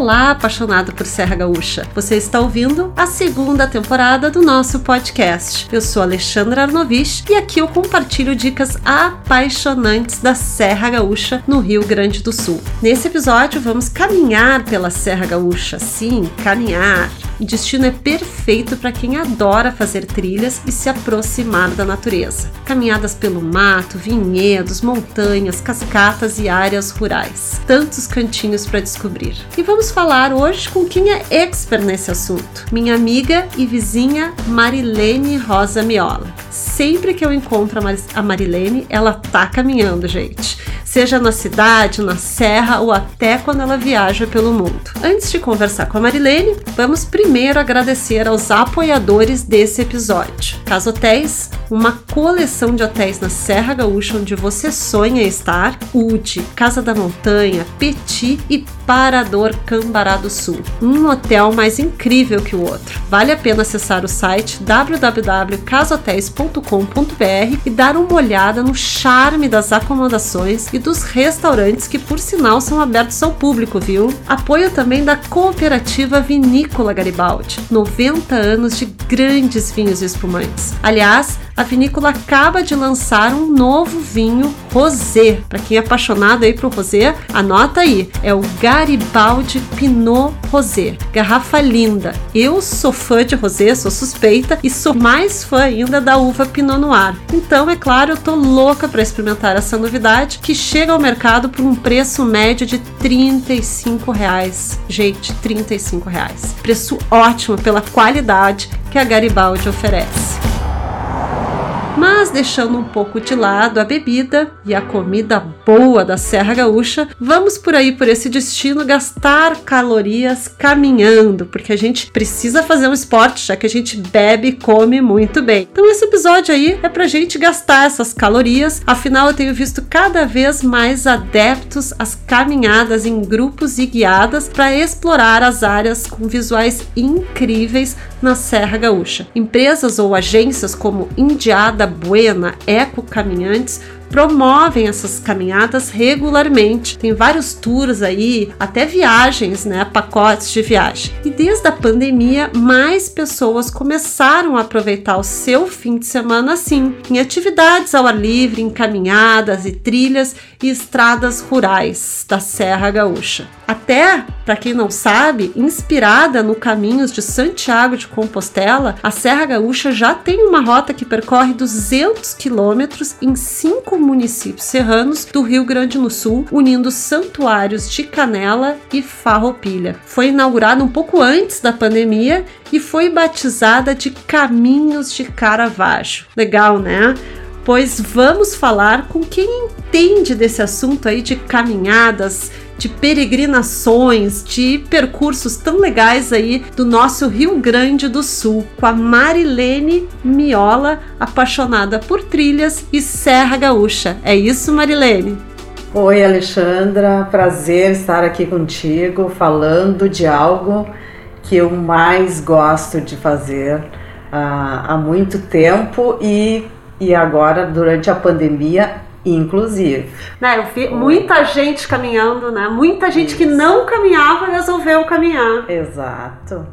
Olá, apaixonado por Serra Gaúcha. Você está ouvindo a segunda temporada do nosso podcast. Eu sou Alexandra Arnovich e aqui eu compartilho dicas apaixonantes da Serra Gaúcha no Rio Grande do Sul. Nesse episódio vamos caminhar pela Serra Gaúcha. Sim, caminhar. O destino é perfeito para quem adora fazer trilhas e se aproximar da natureza. Caminhadas pelo mato, vinhedos, montanhas, cascatas e áreas rurais. Tantos cantinhos para descobrir. E vamos falar hoje com quem é expert nesse assunto. Minha amiga e vizinha Marilene Rosa Miola. Sempre que eu encontro a Marilene, ela tá caminhando, gente seja na cidade, na serra ou até quando ela viaja pelo mundo. Antes de conversar com a Marilene, vamos primeiro agradecer aos apoiadores desse episódio. Casa Hotéis, uma coleção de hotéis na Serra Gaúcha onde você sonha estar, UD, Casa da Montanha, Petit e Parador Cambará do Sul. Um hotel mais incrível que o outro. Vale a pena acessar o site www.casotéis.com.br e dar uma olhada no charme das acomodações e dos restaurantes que, por sinal, são abertos ao público, viu? Apoio também da Cooperativa Vinícola Garibaldi, 90 anos de grandes vinhos e espumantes. Aliás, a vinícola acaba de lançar um novo vinho rosé. Para quem é apaixonado aí pro rosé, anota aí, é o Garibaldi Pinot Rosé. Garrafa linda. Eu sou fã de rosé, sou suspeita e sou mais fã ainda da uva Pinot Noir. Então, é claro, eu tô louca para experimentar essa novidade que chega ao mercado por um preço médio de 35 reais. Gente, 35 reais. Preço ótimo pela qualidade que a Garibaldi oferece mas deixando um pouco de lado a bebida e a comida boa da Serra Gaúcha, vamos por aí por esse destino gastar calorias caminhando, porque a gente precisa fazer um esporte, já que a gente bebe e come muito bem. Então esse episódio aí é pra gente gastar essas calorias, afinal eu tenho visto cada vez mais adeptos às caminhadas em grupos e guiadas para explorar as áreas com visuais incríveis na Serra Gaúcha. Empresas ou agências como Indiada Buena, Eco Caminhantes promovem essas caminhadas regularmente. Tem vários tours aí, até viagens, né, pacotes de viagem. E desde a pandemia, mais pessoas começaram a aproveitar o seu fim de semana assim, em atividades ao ar livre, em caminhadas e trilhas e estradas rurais da Serra Gaúcha. Até, para quem não sabe, inspirada no Caminhos de Santiago de Compostela, a Serra Gaúcha já tem uma rota que percorre 200 quilômetros em cinco municípios serranos do Rio Grande do Sul, unindo santuários de Canela e Farroupilha. Foi inaugurada um pouco antes da pandemia e foi batizada de Caminhos de Caravaggio. Legal, né? Pois vamos falar com quem entende desse assunto aí de caminhadas, de peregrinações, de percursos tão legais aí do nosso Rio Grande do Sul, com a Marilene Miola, apaixonada por trilhas e Serra Gaúcha. É isso, Marilene? Oi, Alexandra, prazer estar aqui contigo falando de algo que eu mais gosto de fazer uh, há muito tempo e, e agora, durante a pandemia, inclusive. Né, eu vi muita gente caminhando, né? Muita gente Isso. que não caminhava resolveu caminhar. Exato.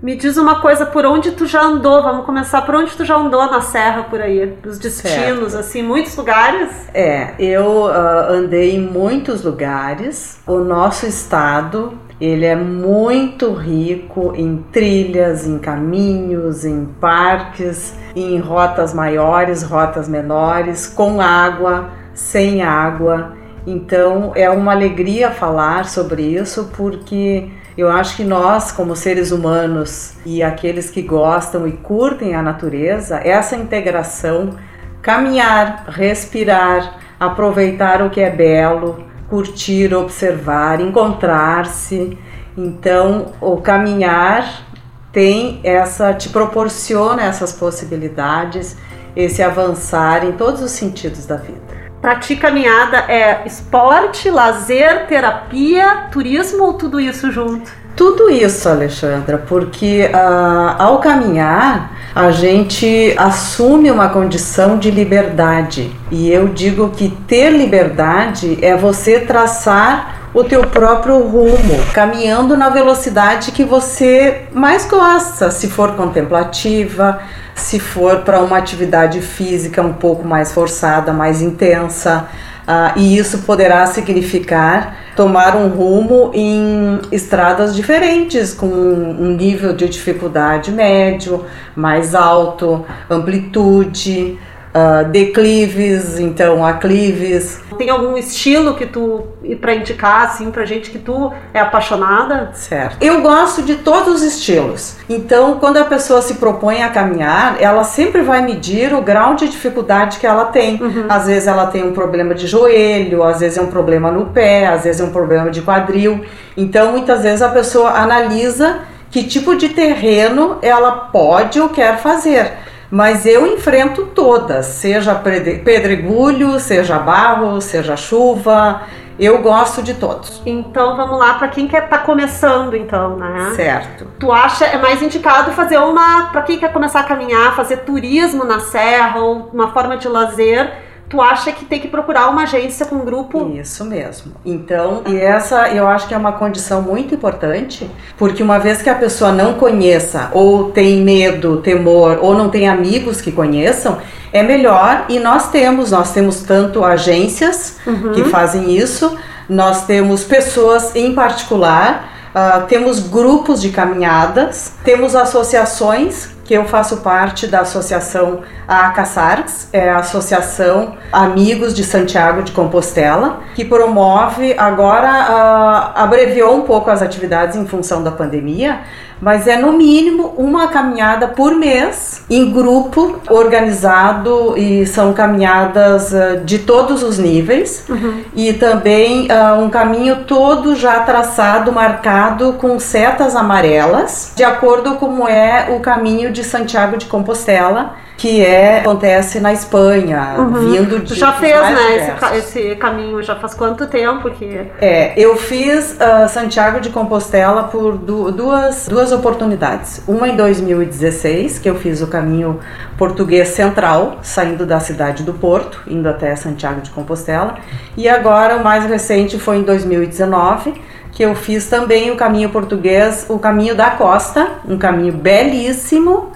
Me diz uma coisa, por onde tu já andou? Vamos começar por onde tu já andou na serra por aí? Os destinos, certo. assim, muitos lugares? É, eu uh, andei em muitos lugares. O nosso estado, ele é muito rico em trilhas, em caminhos, em parques, em rotas maiores, rotas menores, com água, sem água. Então é uma alegria falar sobre isso porque eu acho que nós, como seres humanos e aqueles que gostam e curtem a natureza, essa integração, caminhar, respirar, aproveitar o que é belo, curtir, observar, encontrar-se. Então, o caminhar tem essa te proporciona essas possibilidades, esse avançar em todos os sentidos da vida. Para ti, caminhada é esporte, lazer, terapia, turismo ou tudo isso junto? Tudo isso, Alexandra, porque uh, ao caminhar a gente assume uma condição de liberdade. E eu digo que ter liberdade é você traçar o teu próprio rumo, caminhando na velocidade que você mais gosta, se for contemplativa, se for para uma atividade física um pouco mais forçada, mais intensa. Uh, e isso poderá significar tomar um rumo em estradas diferentes, com um nível de dificuldade médio, mais alto, amplitude, uh, declives, então aclives. Tem algum estilo que tu para indicar assim pra gente que tu é apaixonada? Certo. Eu gosto de todos os estilos. Então, quando a pessoa se propõe a caminhar, ela sempre vai medir o grau de dificuldade que ela tem. Uhum. Às vezes ela tem um problema de joelho, às vezes é um problema no pé, às vezes é um problema de quadril. Então, muitas vezes a pessoa analisa que tipo de terreno ela pode ou quer fazer mas eu enfrento todas, seja pedregulho, seja barro, seja chuva, eu gosto de todos. Então vamos lá para quem quer tá começando então, né? Certo. Tu acha é mais indicado fazer uma para quem quer começar a caminhar, fazer turismo na serra ou uma forma de lazer tu acha que tem que procurar uma agência com um grupo. Isso mesmo. Então, e essa eu acho que é uma condição muito importante, porque uma vez que a pessoa não conheça, ou tem medo, temor, ou não tem amigos que conheçam, é melhor. E nós temos, nós temos tanto agências uhum. que fazem isso, nós temos pessoas em particular. Uh, temos grupos de caminhadas, temos associações que eu faço parte da associação ACASARCS, é a Associação Amigos de Santiago de Compostela, que promove, agora uh, abreviou um pouco as atividades em função da pandemia, mas é no mínimo uma caminhada por mês em grupo organizado e são caminhadas uh, de todos os níveis uhum. e também uh, um caminho todo já traçado, marcado com setas amarelas, de acordo com como é o caminho de Santiago de Compostela que é acontece na Espanha, uhum. vindo de já fez né esse, esse, caminho já faz quanto tempo que é eu fiz uh, Santiago de Compostela por du duas duas oportunidades. Uma em 2016 que eu fiz o caminho português central saindo da cidade do Porto indo até Santiago de Compostela. E agora o mais recente foi em 2019 que eu fiz também o caminho português, o caminho da costa, um caminho belíssimo,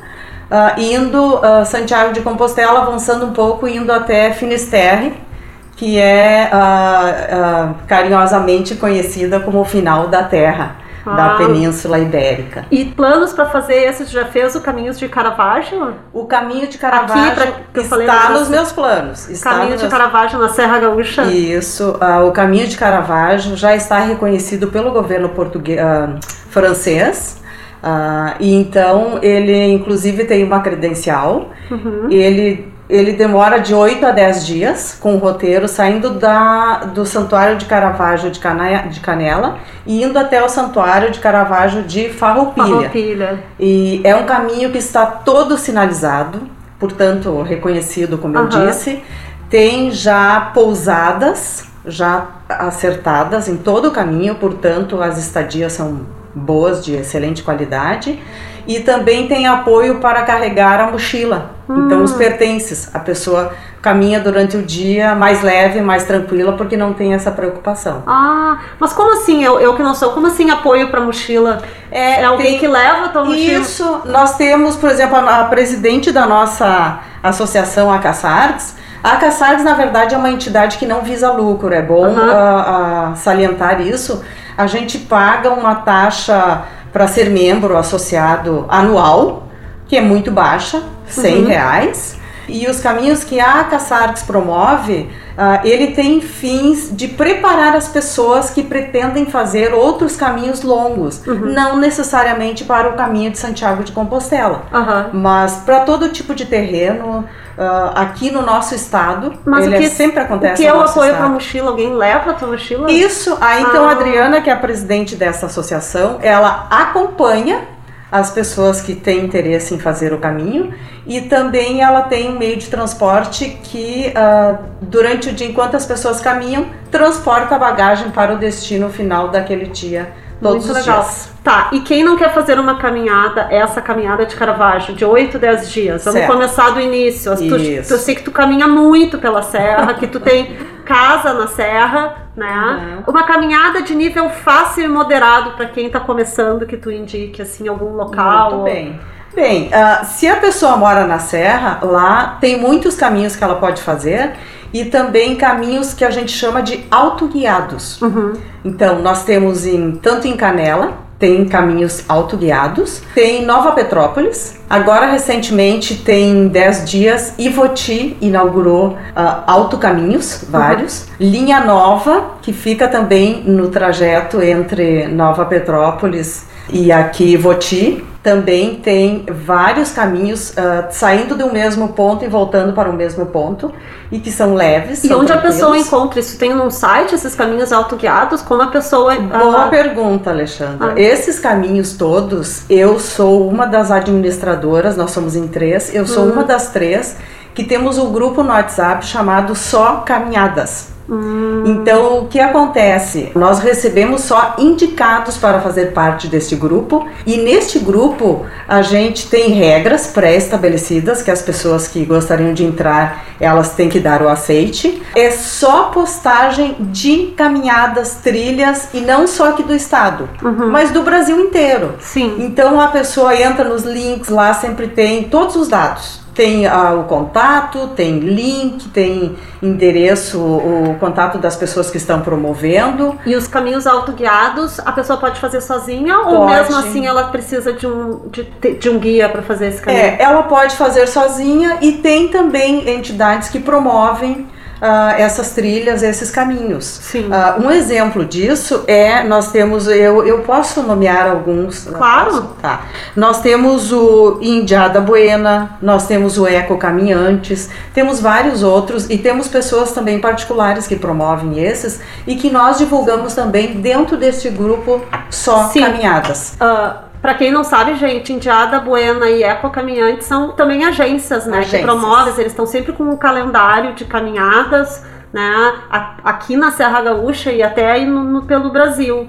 uh, indo uh, Santiago de Compostela, avançando um pouco, indo até Finisterre, que é uh, carinhosamente conhecida como o final da Terra. Ah. da Península Ibérica. E planos para fazer esse? Já fez o Caminho de Caravaggio? O Caminho de Caravaggio Aqui, pra, está nos meus planos. Está caminho de meus... Caravaggio na Serra Gaúcha? Isso. Uh, o Caminho de Caravaggio já está reconhecido pelo governo português, uh, francês Uh, e então ele inclusive tem uma credencial, uhum. ele, ele demora de 8 a 10 dias com o roteiro, saindo da, do Santuário de Caravaggio de, Cana, de Canela e indo até o Santuário de Caravaggio de Farroupilha. Farroupilha. E é um caminho que está todo sinalizado, portanto reconhecido como uhum. eu disse, tem já pousadas já acertadas em todo o caminho, portanto as estadias são boas, de excelente qualidade. E também tem apoio para carregar a mochila. Hum. Então, os pertences. A pessoa caminha durante o dia mais leve, mais tranquila, porque não tem essa preocupação. Ah, mas como assim? Eu, eu que não sou, como assim apoio para mochila? É, é alguém tem, que leva a tua mochila? Isso, nós temos, por exemplo, a, a presidente da nossa associação, a Caçartes, a Caçartes, na verdade, é uma entidade que não visa lucro, é bom uhum. salientar isso a gente paga uma taxa para ser membro associado anual, que é muito baixa, 100 uhum. reais. E os caminhos que a Caçartes promove, uh, ele tem fins de preparar as pessoas que pretendem fazer outros caminhos longos, uhum. não necessariamente para o caminho de Santiago de Compostela, uhum. mas para todo tipo de terreno, Uh, aqui no nosso estado. Mas ele o que, é, sempre acontece. O que é o apoio para mochila? Alguém leva a tua mochila? Isso. Aí então a ah. Adriana, que é a presidente dessa associação, ela acompanha as pessoas que têm interesse em fazer o caminho e também ela tem um meio de transporte que uh, durante o dia, enquanto as pessoas caminham, transporta a bagagem para o destino final daquele dia Todos Muito legal. Dias. Tá, e quem não quer fazer uma caminhada, essa caminhada de Caravaggio, de 8, 10 dias? Vamos certo. começar do início. Tu, eu sei que tu caminha muito pela serra, que tu tem casa na serra, né? Uhum. Uma caminhada de nível fácil e moderado para quem está começando, que tu indique assim algum local. Muito bem. Bem, uh, se a pessoa mora na serra, lá tem muitos caminhos que ela pode fazer e também caminhos que a gente chama de autoguiados. Uhum. Então, nós temos em tanto em Canela, tem caminhos autoguiados. Tem Nova Petrópolis. Agora, recentemente, tem 10 dias, Ivoti inaugurou uh, autocaminhos, vários. Uhum. Linha Nova, que fica também no trajeto entre Nova Petrópolis e aqui Ivoti também tem vários caminhos uh, saindo do mesmo ponto e voltando para o mesmo ponto e que são leves. E são onde a pessoa encontra isso? Tem num site esses caminhos autoguiados? Como a pessoa. Boa uh... pergunta, Alexandra. Ah. Esses caminhos todos, eu sou uma das administradoras, nós somos em três, eu sou hum. uma das três que temos um grupo no WhatsApp chamado Só Caminhadas. Hum. Então, o que acontece? Nós recebemos só indicados para fazer parte deste grupo, e neste grupo a gente tem regras pré-estabelecidas que as pessoas que gostariam de entrar, elas têm que dar o aceite. É só postagem de caminhadas, trilhas e não só aqui do estado, uhum. mas do Brasil inteiro. Sim. Então a pessoa entra nos links lá, sempre tem todos os dados tem ah, o contato, tem link, tem endereço, o contato das pessoas que estão promovendo. E os caminhos autoguiados a pessoa pode fazer sozinha pode. ou mesmo assim ela precisa de um, de, de um guia para fazer esse caminho? É, ela pode fazer sozinha e tem também entidades que promovem uh, essas trilhas, esses caminhos. Sim. Uh, um exemplo disso é nós temos, eu, eu posso nomear alguns. Claro. Tá. Nós temos o Indiada Buena, nós temos o Eco Caminhantes, temos vários outros e temos pessoas também particulares que promovem esses e que nós divulgamos também dentro desse grupo só Sim. caminhadas. Uh, para quem não sabe, gente, Indiada Buena e Eco Caminhante são também agências, né? Agências. Que promovem, eles estão sempre com um calendário de caminhadas, né? Aqui na Serra Gaúcha e até aí no, no pelo Brasil.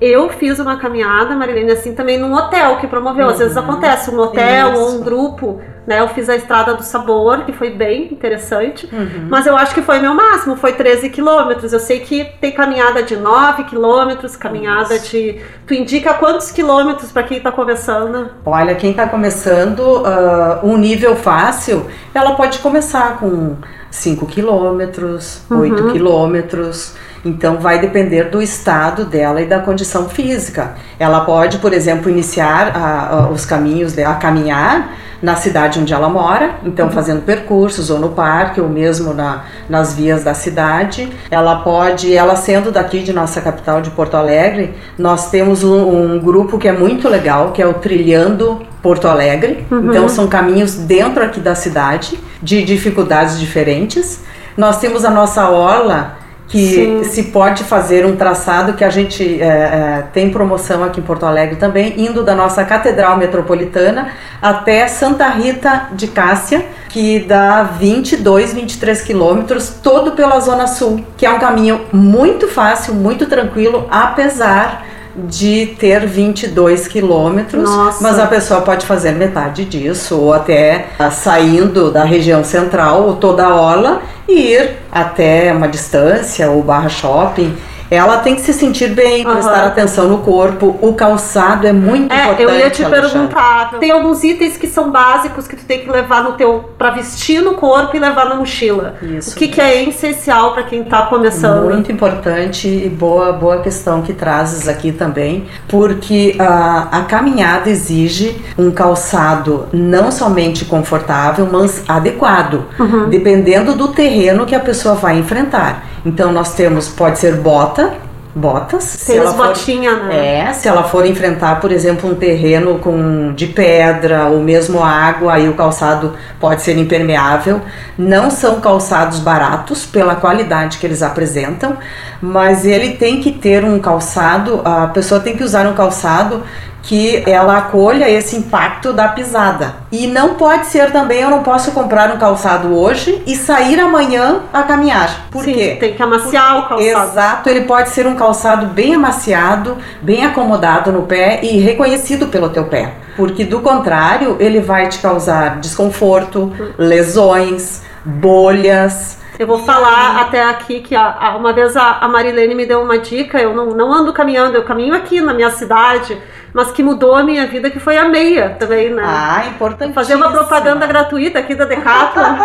Eu fiz uma caminhada, Marilene, assim, também num hotel que promoveu. Às vezes uhum. acontece um hotel Isso. ou um grupo, né? Eu fiz a Estrada do Sabor, que foi bem interessante. Uhum. Mas eu acho que foi meu máximo, foi 13 quilômetros. Eu sei que tem caminhada de 9 quilômetros, caminhada Isso. de. Tu indica quantos quilômetros para quem está começando? Olha, quem está começando, uh, um nível fácil, ela pode começar com 5 quilômetros, uhum. 8 quilômetros. Então vai depender do estado dela e da condição física. Ela pode, por exemplo, iniciar a, a, os caminhos, a caminhar na cidade onde ela mora, então fazendo percursos ou no parque ou mesmo na, nas vias da cidade. Ela pode, ela sendo daqui de nossa capital de Porto Alegre, nós temos um, um grupo que é muito legal, que é o Trilhando Porto Alegre. Uhum. Então são caminhos dentro aqui da cidade de dificuldades diferentes. Nós temos a nossa orla que Sim. se pode fazer um traçado que a gente é, é, tem promoção aqui em Porto Alegre também, indo da nossa Catedral Metropolitana até Santa Rita de Cássia, que dá 22, 23 quilômetros, todo pela Zona Sul, que é um caminho muito fácil, muito tranquilo, apesar de ter 22 quilômetros, mas a pessoa pode fazer metade disso, ou até ah, saindo da região central, ou toda a orla, ir até uma distância, ou barra shopping ela tem que se sentir bem, uhum. prestar atenção no corpo. O calçado é muito é, importante. Eu ia te Alexandre. perguntar. Tem alguns itens que são básicos que tu tem que levar no teu para vestir no corpo e levar na mochila. Isso. O que, que é essencial para quem está começando? Muito importante e boa boa questão que trazes aqui também, porque a, a caminhada exige um calçado não somente confortável, mas adequado, uhum. dependendo do terreno que a pessoa vai enfrentar. Então nós temos, pode ser bota, botas. Tem as botinhas, né? É, se ela for enfrentar, por exemplo, um terreno com de pedra ou mesmo água, aí o calçado pode ser impermeável. Não são calçados baratos pela qualidade que eles apresentam, mas ele tem que ter um calçado, a pessoa tem que usar um calçado que ela acolha esse impacto da pisada. E não pode ser também, eu não posso comprar um calçado hoje e sair amanhã a caminhar. Por Sim, quê? Tem que amaciar Porque, o calçado. Exato, ele pode ser um calçado bem amaciado, bem acomodado no pé e reconhecido pelo teu pé. Porque do contrário, ele vai te causar desconforto, lesões, bolhas, Eu vou E falar aí- até aqui que a- a- uma vez a, a Marilene me deu uma dica, eu não, não ando caminhando, eu caminho aqui na minha cidade, mas que mudou a minha vida, que foi a meia também, né? Ah, importante. Fazer uma propaganda gratuita aqui da Decathlon.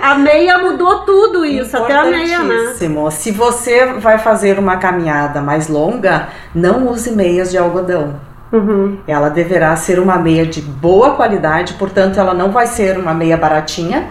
a meia mudou tudo isso, até a meia, né? Importantíssimo. Se você vai fazer uma caminhada mais longa, não use meias de algodão. Uhum. Ela deverá ser uma meia de boa qualidade, portanto, ela não vai ser uma meia baratinha,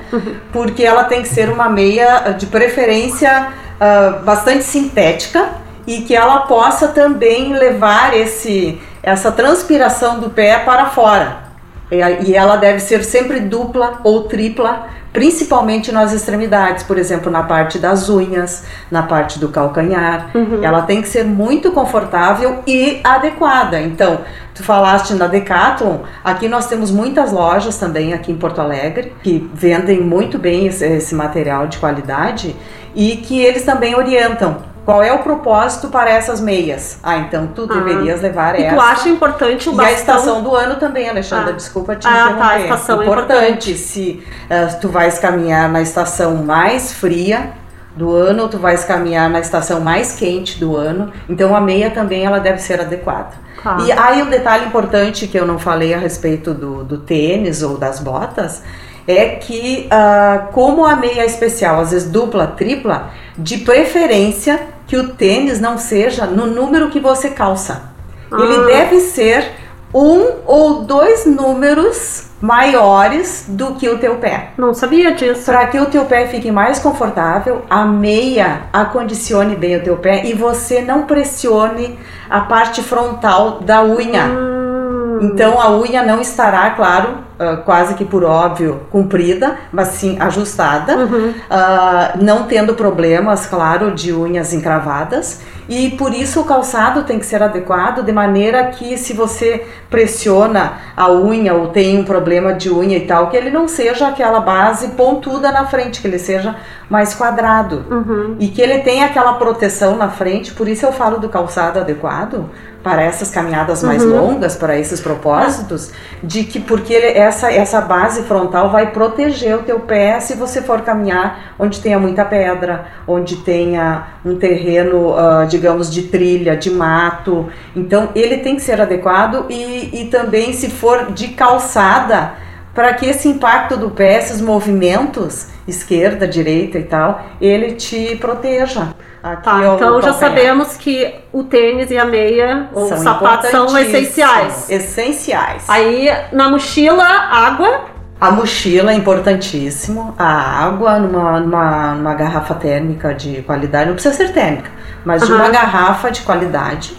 porque ela tem que ser uma meia de preferência ah, bastante sintética e que ela possa também levar esse, essa transpiração do pé para fora. E ela deve ser sempre dupla ou tripla, principalmente nas extremidades, por exemplo, na parte das unhas, na parte do calcanhar. Ela tem que ser muito confortável e adequada. Então, tu falaste na Decathlon, aqui nós temos muitas lojas também aqui em Porto Alegre que vendem muito bem esse, esse material de qualidade e que eles também orientam. Qual é o propósito para essas meias? Ah, então tu Ah. deverias levar E essa. tu acha importante o E bastão? a estação do ano também, Alexandra, Ah. desculpa te Ah, tá, a estação é importante, se eh, tu vais caminhar na estação mais fria do ano, ou tu vais caminhar na estação mais quente do ano, então a meia também ela deve ser adequada. Tá. E aí um detalhe importante que eu não falei a respeito do, do tênis ou das botas, é que ah, como a meia é especial, às vezes dupla, tripla, de preferência que o tênis não seja no número que você calça. Ele Ah. deve ser um ou dois números maiores do que o teu pé. Não sabia disso. Para que o teu pé fique mais confortável, a meia acondicione bem o teu pé e você não pressione a parte frontal da unha. Hum, Então a unha não estará, claro, ah, quase que por óbvio, comprida, mas sim ajustada, Uhum. ah, não tendo problemas, claro, de unhas encravadas. E por isso o calçado tem que ser adequado, de maneira que se você pressiona a unha ou tem um problema de unha e tal, que ele não seja aquela base pontuda na frente, que ele seja mais quadrado Uhum. e que ele tenha aquela proteção na frente, por isso eu falo do calçado adequado para essas caminhadas mais Uhum. longas, para esses propósitos, de que porque ele- essa essa base frontal vai proteger o teu pé se você for caminhar onde tenha muita pedra, onde tenha um terreno, ah, digamos, de trilha, de mato. Então ele tem que ser adequado e, e também se for de calçada, para que esse impacto do pé, esses movimentos, esquerda, direita e tal, ele te proteja. Aqui Tá, então já sabemos que o tênis e a meia, ou o sapato, são essenciais. Essenciais. Aí na mochila, água. A mochila é importantíssimo, a água numa, numa, numa garrafa térmica de qualidade, não precisa ser térmica, mas de Aham. uma garrafa de qualidade.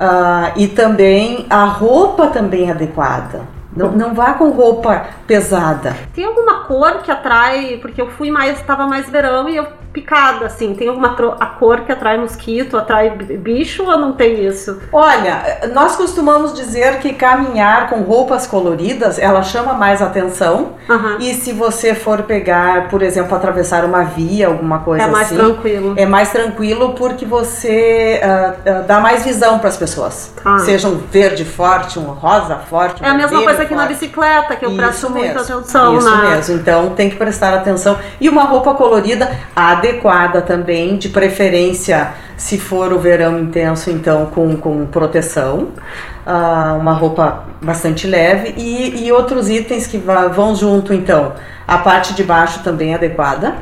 Ah, e também a roupa também adequada. Não, não vá com roupa pesada. Tem alguma cor que atrai? Porque eu fui mais, estava mais verão e eu picada, assim. Tem alguma a cor que atrai mosquito, atrai bi- bicho ou não tem isso? Olha, nós costumamos dizer que caminhar com roupas coloridas, ela chama mais atenção. Aham. E se você for pegar, por exemplo, atravessar uma via, alguma coisa É mais assim, tranquilo. é mais tranquilo porque você ah, ah, dá mais visão para as pessoas. Tá. Seja um verde forte, um rosa forte. um É a mesma coisa que na forte. bicicleta, que eu presto Isso muita mesmo, atenção Isso na. mesmo. Então tem que prestar atenção. E uma roupa colorida adequada também, de preferência, se for o verão intenso, então com, com proteção. Ah, uma roupa bastante leve e, e outros itens que vão junto, então. A parte de baixo também adequada.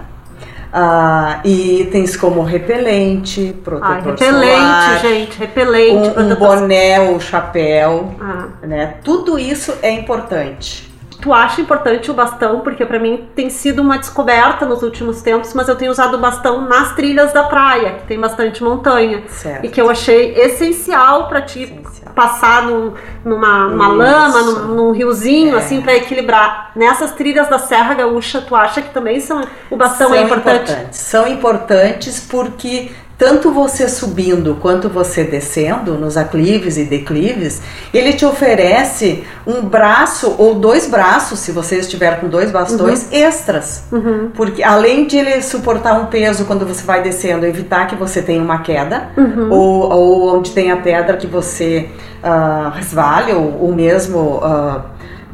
Ah, e itens como repelente, protetor Ai, repelente, solar, gente, repelente. um, um boné ou chapéu, Ah. né? Tudo isso é importante. Tu acha importante o bastão? Porque pra mim tem sido uma descoberta nos últimos tempos, mas eu tenho usado o bastão nas trilhas da praia, que tem bastante montanha. Certo. E que eu achei essencial pra ti Essencial. passar num- numa, Isso. lama, num, num riozinho, É. assim, pra equilibrar. Nessas trilhas da Serra Gaúcha, tu acha que também são, o bastão é São importante? importantes. São importantes porque tanto você subindo quanto você descendo nos aclives e declives, ele te oferece um braço ou dois braços, se você estiver com dois bastões extras. Uhum. Porque além de ele suportar um peso quando você vai descendo, evitar que você tenha uma queda, Uhum. ou, ou onde tem a pedra que você ah, resvale, ou, ou mesmo ah,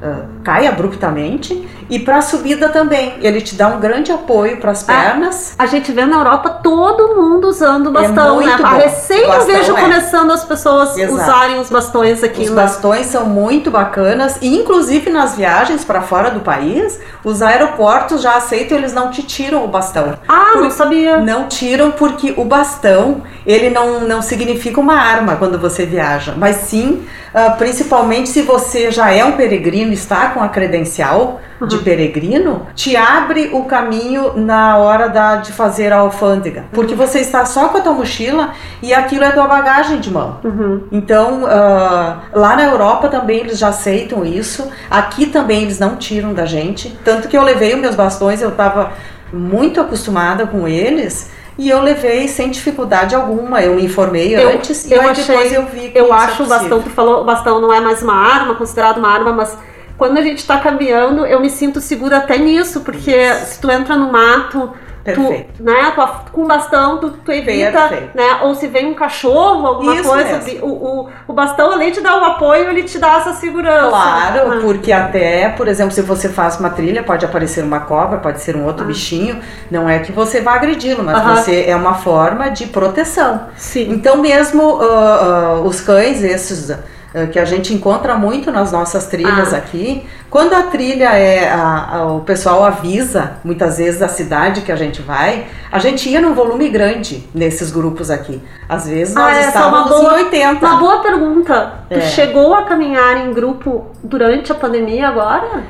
ah, cai abruptamente, E para a subida também, ele te dá um grande apoio para as pernas. A gente vê na Europa todo mundo usando bastão, É né? bom. recém bastão eu vejo é. começando as pessoas Exato. usarem os bastões aqui. Os né? bastões são muito bacanas e inclusive nas viagens para fora do país, os aeroportos já aceitam, eles não te tiram o bastão. Ah, não sabia. Não tiram porque o bastão, ele não, não significa uma arma quando você viaja, mas sim, ah, principalmente se você já é um peregrino, está com a credencial de peregrino, te abre o caminho na hora da, de fazer a alfândega, porque você está só com a tua mochila e aquilo é tua bagagem de mão. Uhum. Então, ah, lá na Europa também eles já aceitam isso. Aqui também eles não tiram da gente. Tanto que eu levei os meus bastões, eu estava muito acostumada com eles. E eu levei sem dificuldade alguma. Eu me informei Eu- antes e eu aí achei- depois eu vi que Eu é acho o bastão, tu falou, o bastão não é mais uma arma, considerado uma arma, mas quando a gente tá caminhando, eu me sinto segura até nisso, porque se tu entra no mato, Perfeito. tu, né, tu, com bastão, tu, tu evita, né, ou se vem um cachorro, alguma Isso coisa, o, o, o bastão, além de dar o apoio, ele te dá essa segurança. Claro, Ah. porque até, por exemplo, se você faz uma trilha, pode aparecer uma cobra, pode ser um outro Ah. bichinho. Não é que você vá agredi-lo, mas Aham. você é uma forma de proteção. Sim. Então mesmo ah, ah, os cães, esses que a gente encontra muito nas nossas trilhas Ah. aqui, quando a trilha é a- a- o pessoal avisa muitas vezes a cidade que a gente vai, a gente ia num volume grande nesses grupos aqui. Às vezes nós Ah, é estávamos boa- em 80. Uma boa pergunta. Tu É. chegou a caminhar em grupo durante a pandemia agora?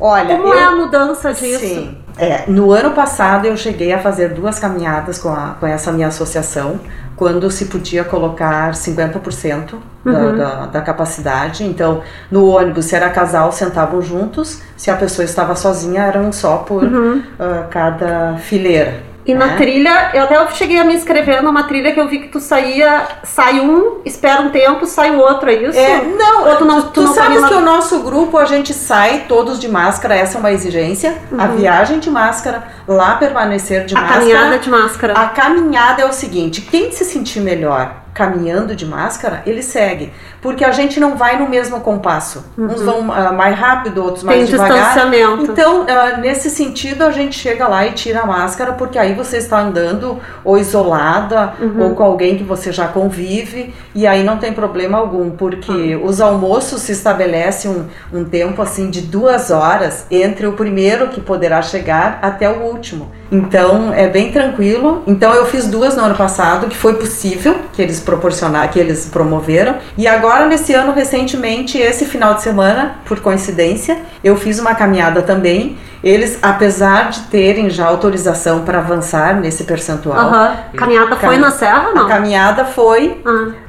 Olha, Como eu- é a mudança disso? Sim. É, no ano passado eu cheguei a fazer duas caminhadas com, a- com essa minha associação, quando se podia colocar 50% da, Uhum. da, da capacidade. Então, no ônibus, se era casal, sentavam juntos, se a pessoa estava sozinha, era um só por Uhum. ah, cada fileira. E na né? trilha, eu até cheguei a me inscrever numa trilha que eu vi que tu saía, sai um, espera um tempo, sai o outro, é isso? É, não, Ou tu não- tu, tu não sabes que o nosso grupo a gente sai todos de máscara, essa é uma exigência. A viagem de máscara, lá permanecer de Uhum. a máscara. caminhada de máscara. A caminhada é o seguinte: quem se sentir melhor caminhando de máscara, ele segue. Porque a gente não vai no mesmo compasso. Uns vão ah, mais rápido, outros Uhum. Tem mais devagar. distanciamento. Então, ah, nesse sentido, a gente chega lá e tira a máscara, porque aí você está andando ou isolada, Uhum. ou com alguém que você já convive, e aí não tem problema algum, porque os almoços se estabelece um, um tempo assim de duas horas entre o primeiro que poderá chegar até o último. Então é bem tranquilo. Então eu fiz duas no ano passado, que foi possível, que eles proporcionaram, que eles promoveram. E agora nesse ano recentemente, esse final de semana, por coincidência, eu fiz uma caminhada também. Eles, apesar de terem já autorização para avançar nesse percentual, Aham. Caminhada foi Cam- na serra, a não? caminhada foi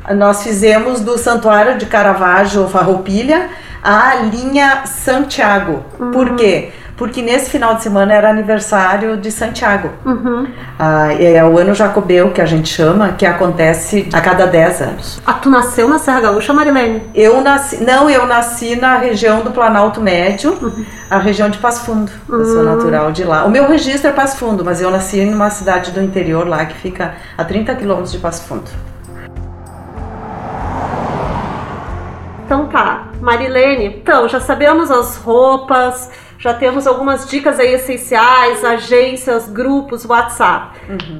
Ah. nós fizemos do Santuário de Caravaggio Farroupilha a linha Santiago. Por quê? Porque nesse final de semana era aniversário de Santiago. Uhum. Ah, é o ano jacobeu que a gente chama, que acontece a cada 10 anos. Ah, tu nasceu na Serra Gaúcha, Marilene? Eu nasci, não, eu nasci na região do Planalto Médio, a região de Passo Fundo. Eu sou natural de lá. O meu registro é Passo Fundo, mas eu nasci numa cidade do interior lá que fica a 30 quilômetros de Passo Fundo. Então tá, Marilene, então já sabemos as roupas, já temos algumas dicas aí essenciais, agências, grupos, WhatsApp.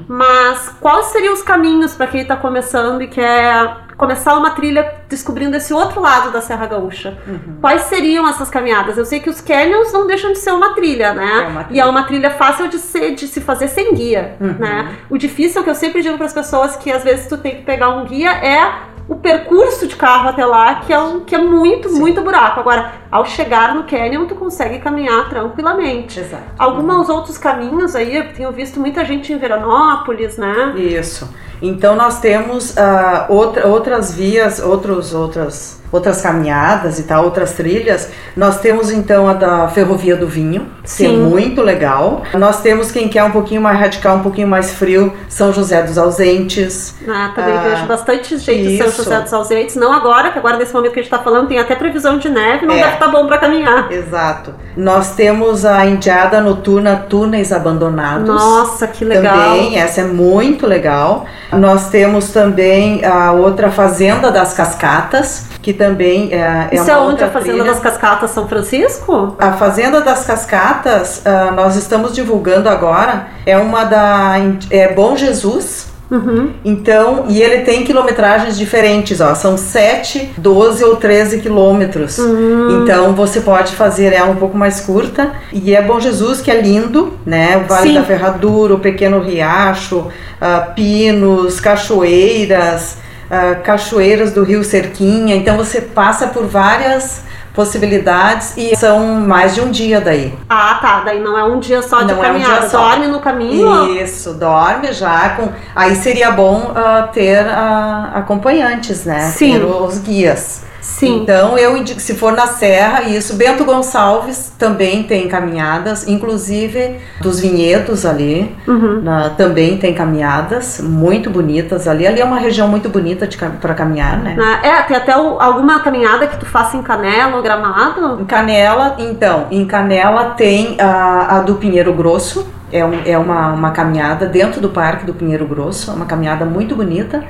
Mas quais seriam os caminhos para quem está começando e quer começar uma trilha descobrindo esse outro lado da Serra Gaúcha? Quais seriam essas caminhadas? Eu sei que os canyons não deixam de ser uma trilha, né? É uma E trilha. é uma trilha fácil de, ser, de se fazer sem guia, né? O difícil que eu sempre digo para as pessoas que às vezes tu tem que pegar um guia é o percurso de carro até lá, que é, um, que é muito, Sim. muito buraco. Agora, ao chegar no canyon, tu consegue caminhar tranquilamente. Exato. Alguns outros caminhos aí, eu tenho visto muita gente em Veranópolis, né? Isso. Então nós temos ah, outra, outras vias, outros, outras, outras caminhadas e tal, outras trilhas. Nós temos então a da Ferrovia do Vinho, que é muito legal. Nós temos quem quer um pouquinho mais radical, um pouquinho mais frio, São José dos Ausentes. Ah, também Ah, vejo bastante gente em São. José dos Ausentes. Não agora, que agora nesse momento que a gente tá falando tem até previsão de neve, não É. deve estar bom para caminhar. Exato. Nós temos a Indiada Noturna Túneis Abandonados. Nossa, que legal. Também, essa é muito legal. Nós temos também a outra Fazenda das Cascatas, que também é, é Isso é onde a Fazenda trilha. das Cascatas São Francisco? A Fazenda das Cascatas, uh, nós estamos divulgando agora, é uma da é Bom Jesus, Uhum. Então, e ele tem quilometragens diferentes, ó, são 7, 12 ou 13 quilômetros. Uhum. Então você pode fazer ela um pouco mais curta. E é Bom Jesus, que é lindo, né? O Vale Sim. da Ferradura, o Pequeno Riacho, uh, pinos, cachoeiras, uh, cachoeiras do Rio Cerquinha. Então você passa por várias possibilidades e são mais de um dia daí. Ah, tá. Daí não é um dia só de não caminhada. É um dia só. Dorme no caminho? Isso, dorme já. Com... Aí seria bom uh, ter uh, acompanhantes, né? Sim. Ter os guias. Sim. Então eu indico, se for na Serra, isso. Bento Gonçalves também tem caminhadas, inclusive dos vinhedos ali, uhum. na, também tem caminhadas muito bonitas ali. Ali é uma região muito bonita para caminhar, né? É, tem até o, alguma caminhada que tu faça em Canela ou Gramado? Em Canela, então, em Canela tem a, a do Pinheiro Grosso, é, um, é uma, uma caminhada dentro do Parque do Pinheiro Grosso, é uma caminhada muito bonita.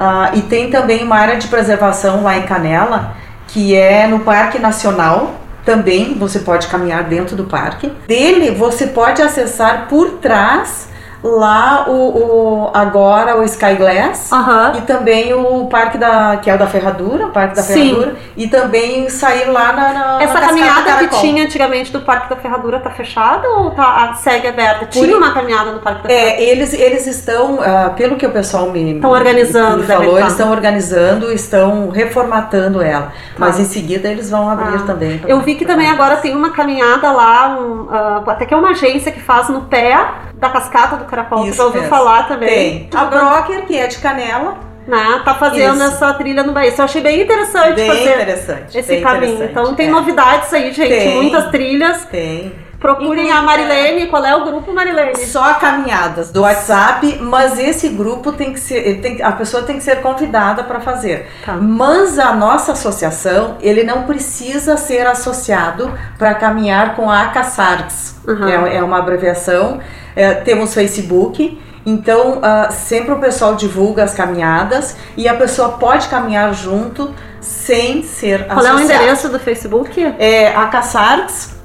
Uh, e tem também uma área de preservação lá em Canela, que é no Parque Nacional. Também você pode caminhar dentro do parque. Dele você pode acessar por trás lá o, o, agora o Sky Glass uhum. e também o parque da que é o da Ferradura, o parque da Sim. Ferradura e também sair lá na, na essa na caminhada que tinha antigamente do parque da Ferradura tá fechada ou tá segue aberta? Tinha Por... uma caminhada no parque da é, Ferradura? É, eles eles estão uh, pelo que o pessoal me estão organizando, me falou, eles estão organizando, estão reformatando ela, tá. mas em seguida eles vão abrir ah. também. Eu vi que também agora tem uma caminhada lá, um, uh, até que é uma agência que faz no pé da cascata do Caracol. Isso já ouviu mesmo. falar também? Tem. A Broker, que é de Canela. Né, tá fazendo Isso. essa trilha no Bahia. Isso eu achei bem interessante bem fazer interessante, esse bem caminho. Interessante, então tem é. novidades aí, gente. Tem, Muitas trilhas. Tem. Procurem a Marilene. Qual é o grupo, Marilene? Só caminhadas do WhatsApp, mas esse grupo tem que ser. Tem, a pessoa tem que ser convidada para fazer. Tá. Mas a nossa associação, ele não precisa ser associado para caminhar com a ACASARGS. Uhum. É, é uma abreviação é, temos Facebook. Então, uh, sempre o pessoal divulga as caminhadas e a pessoa pode caminhar junto sem ser Qual associado. Qual é o endereço do Facebook? É a Caçarques,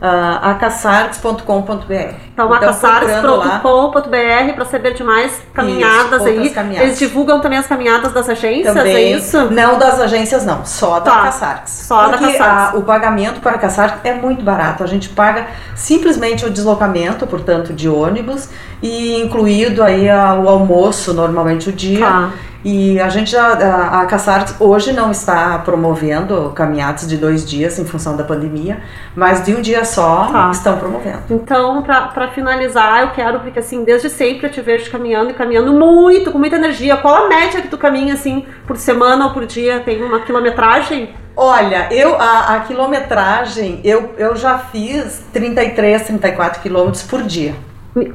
uh, ah, acaçarques.com.br. Então, acaçarques.com.br para saber de mais caminhadas isso, aí. Caminhadas. Eles divulgam também as caminhadas das agências, é também, é isso? Não das agências, não. Só da tá, Caçarques. Só Porque da Caçarques. A, o pagamento para a Caçarques é muito barato. A gente paga simplesmente o deslocamento, portanto, de ônibus e incluído aí a, o almoço, normalmente o dia. Tá. E a gente já, a, a hoje não está promovendo caminhadas de dois dias em função da pandemia, mas de um dia só tá. estão promovendo. Então, para finalizar, eu quero, porque assim, desde sempre eu te vejo caminhando e caminhando muito, com muita energia. Qual a média que tu caminha assim, por semana ou por dia? Tem uma quilometragem? Olha, eu a, a quilometragem, eu, eu já fiz 33, 34 quilômetros por dia.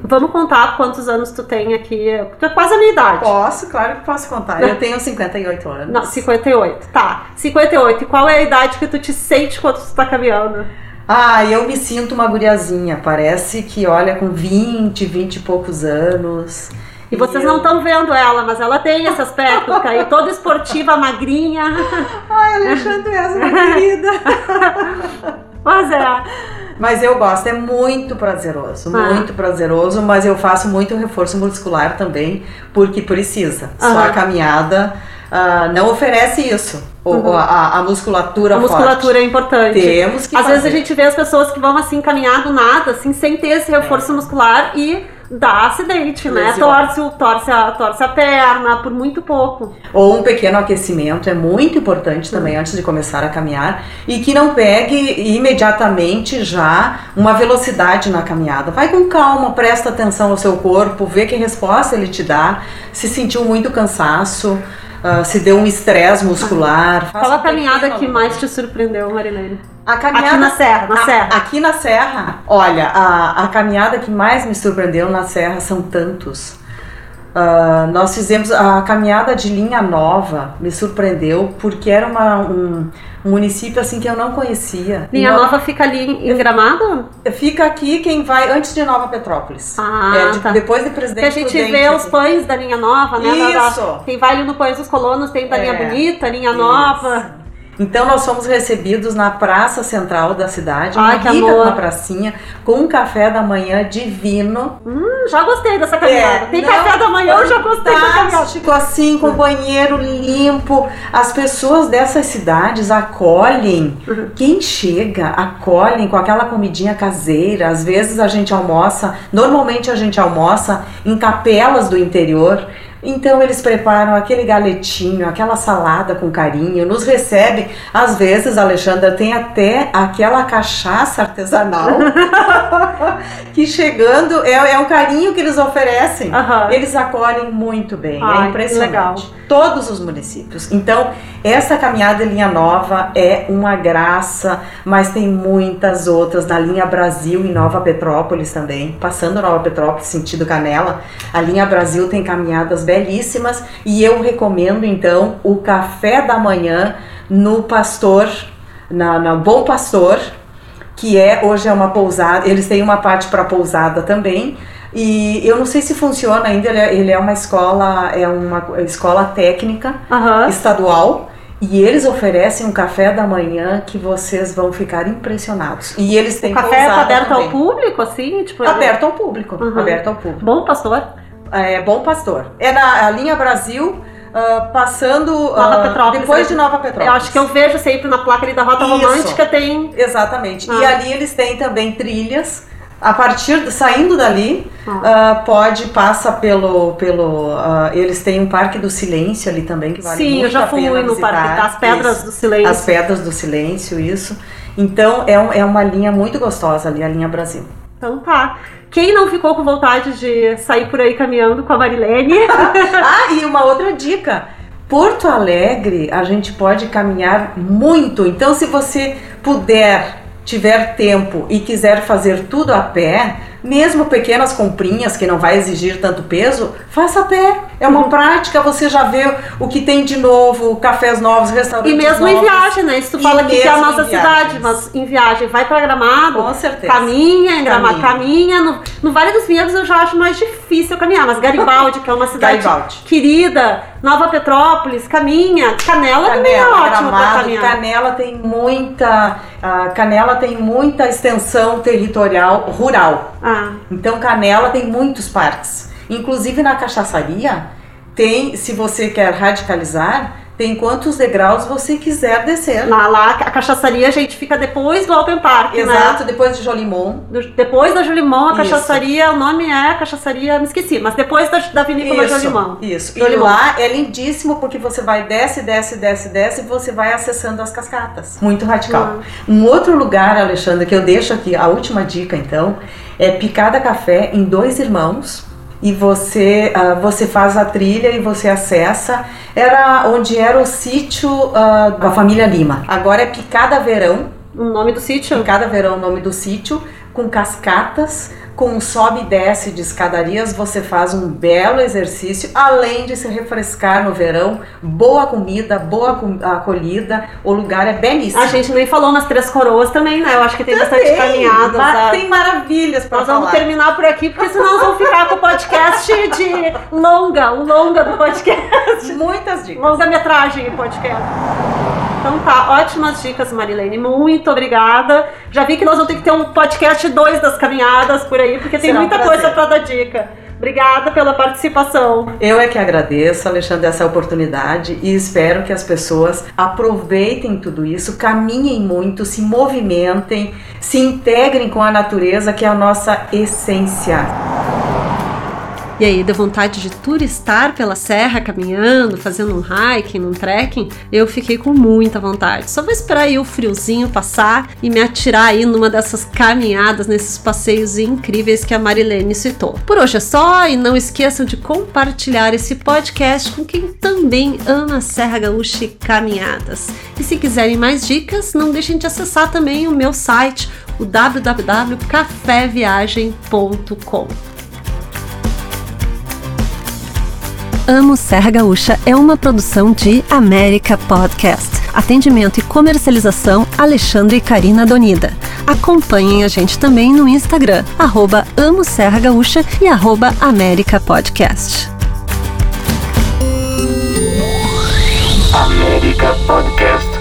Vamos contar quantos anos tu tem aqui. Tu é quase a minha idade. Posso, claro que posso contar. Eu tenho 58 anos. Não, 58. Tá. 58. E qual é a idade que tu te sente quando tu tá caminhando? Ah, eu me sinto uma guriazinha. Parece que, olha, com 20, 20 e poucos anos. E vocês e não estão vendo ela, mas ela tem esse aspecto, tá aí toda esportiva, magrinha. Ai, Alexandre, essa minha querida. Mas é. Mas eu gosto, é muito prazeroso, ah. muito prazeroso, mas eu faço muito reforço muscular também, porque precisa. Só a caminhada uh, não oferece isso. Uhum. A, a, musculatura A musculatura forte. é importante. Temos que Às fazer. vezes a gente vê as pessoas que vão assim caminhar do nada, assim, sem ter esse reforço é. muscular e dá acidente, né? Torce, torce, a, torce a perna por muito pouco. Ou um pequeno aquecimento é muito importante também antes de começar a caminhar e que não pegue imediatamente já uma velocidade na caminhada. Vai com calma, presta atenção ao seu corpo, vê que resposta ele te dá, se sentiu muito cansaço. Uh, se deu um estresse muscular. Qual a caminhada que mais te surpreendeu, Marilene? A caminhada, aqui na Serra, na a, Serra. Aqui na Serra, olha, a, a caminhada que mais me surpreendeu na Serra são tantos. Uh, nós fizemos a caminhada de linha nova, me surpreendeu porque era uma, um, um município assim que eu não conhecia. Linha Nova, Nova fica ali em Gramado? Fica aqui quem vai antes de Nova Petrópolis. Ah, é, de, tá. Depois de Presidente Que a gente Prudente, vê os pães da linha Nova, né? Isso. Da, da, quem vai ali no Pães dos Colonos tem da é, linha Bonita, linha Nova. Então nós fomos recebidos na praça central da cidade, Ai, que amor. uma pracinha, com um café da manhã divino. Hum, já gostei dessa caminhada. Tem não, café da manhã, eu já gostei da caminhada. assim, com banheiro limpo. As pessoas dessas cidades acolhem. Uhum. Quem chega, acolhem com aquela comidinha caseira. Às vezes a gente almoça, normalmente a gente almoça em capelas do interior. Então eles preparam aquele galetinho, aquela salada com carinho, nos recebe. Às vezes, Alexandra, tem até aquela cachaça artesanal que chegando é, é o carinho que eles oferecem. Aham. Eles acolhem muito bem, Ai, é impressionante. legal. Todos os municípios. Então, essa caminhada em linha nova é uma graça, mas tem muitas outras na linha Brasil em Nova Petrópolis também. Passando Nova Petrópolis, sentido Canela, a linha Brasil tem caminhadas belíssimas e eu recomendo então o café da manhã no Pastor, na, na Bom Pastor, que é hoje é uma pousada. Eles têm uma parte para pousada também. E eu não sei se funciona ainda. Ele é, ele é uma escola, é uma escola técnica Aham. estadual. E eles oferecem um café da manhã que vocês vão ficar impressionados. E eles têm O café é aberto ao também. público, assim? Tipo, Aberto ao público. Uhum. Aberto ao público. Bom, pastor. É Bom Pastor. É na a linha Brasil, ah, passando Nova Petrópolis. depois de Nova Petrópolis. Eu acho que eu vejo sempre na placa ali da Rota Isso. Romântica tem. Exatamente. E Ah. ali eles têm também trilhas. A partir saindo dali, Ah. ah, pode passa pelo pelo eles têm um Parque do Silêncio ali também que vale Sim, muito eu já fui no visitar. Parque das Pedras Isso. do Silêncio. As Pedras do Silêncio, isso. Então é, um- é uma linha muito gostosa ali, a linha Brasil. Então tá. Quem não ficou com vontade de sair por aí caminhando com a Marilene? Ah, e uma outra dica. Porto Alegre, a gente pode caminhar muito. Então, se você puder, tiver tempo e quiser fazer tudo a pé, mesmo pequenas comprinhas que não vai exigir tanto peso, faça a pé. É uma Uhum. prática, você já vê o que tem de novo, cafés novos, restaurantes E mesmo em novos. viagem, né? Se tu fala aqui que é a nossa em cidade, mas em viagem vai pra Gramado, Com certeza. caminha em Gramado, Caminha. caminha. No, no Vale dos Vinhedos eu já acho mais difícil caminhar, mas Garibaldi, que é uma cidade Garibaldi. querida, Nova Petrópolis, caminha. Canela, também é Canela, ótimo Gramado, caminhar. Canela tem muita, Canela tem muita extensão territorial rural. Ah, Então Canela tem muitos parques. Inclusive na cachaçaria tem, se você quer radicalizar, tem quantos degraus você quiser descer. lá, lá a cachaçaria, a gente fica depois do Open Park, né? Exato, depois de Jolimon. Do- depois da Jolimão, a Isso. cachaçaria, o nome é cachaçaria, me esqueci, mas depois da, da vinícola Jolimão. isso. E Jolimão. lá é lindíssimo porque você vai desce, desce, desce, desce e você vai acessando as cascatas. Muito radical. Um outro lugar, Alexandre, que eu deixo aqui, a última dica então, é Picada Café em Dois Irmãos. E você, ah, você faz a trilha e você acessa. Era onde era o sítio ah, da família Lima. Agora é Picada Verão. O nome do sítio? Picada Verão é o nome do sítio, com cascatas, com um sobe e desce de escadarias, você faz um belo exercício, além de se refrescar no verão, boa comida, boa acolhida, o lugar é belíssimo. A gente nem falou nas Três Coroas também, né? Eu acho que tem bastante caminhadas. ma- né? Tem maravilhas para Nós vamos terminar por aqui, porque senão nós vamos ficar com o podcast de longa, o longa do podcast. Muitas dicas. Longa-metragem o podcast. Então tá, ótimas dicas, Marilene. Muito obrigada. Já vi que nós vamos ter que ter um podcast 2 das caminhadas por aí, porque tem Será um muita prazer. coisa pra dar dica. Obrigada pela participação. Eu é que agradeço, Alexandre, essa oportunidade e espero que as pessoas aproveitem tudo isso, caminhem muito, se movimentem, se integrem com a natureza, que é a nossa essência. E aí, deu vontade de turistar pela serra, caminhando, fazendo um hiking, um trekking? Eu fiquei com muita vontade. Só vou esperar aí o friozinho passar e me atirar aí numa dessas caminhadas, nesses passeios incríveis que a Marilene citou. Por hoje é só e não esqueçam de compartilhar esse podcast com quem também ama a Serra Gaúcha e caminhadas. E se quiserem mais dicas, não deixem de acessar também o meu site, o www.caféviagem.com. Amo Serra Gaúcha é uma produção de América Podcast. Atendimento e comercialização Alexandre e Karina Donida. Acompanhem a gente também no Instagram, arroba Amo Serra Gaúcha e arroba América Podcast. América Podcast.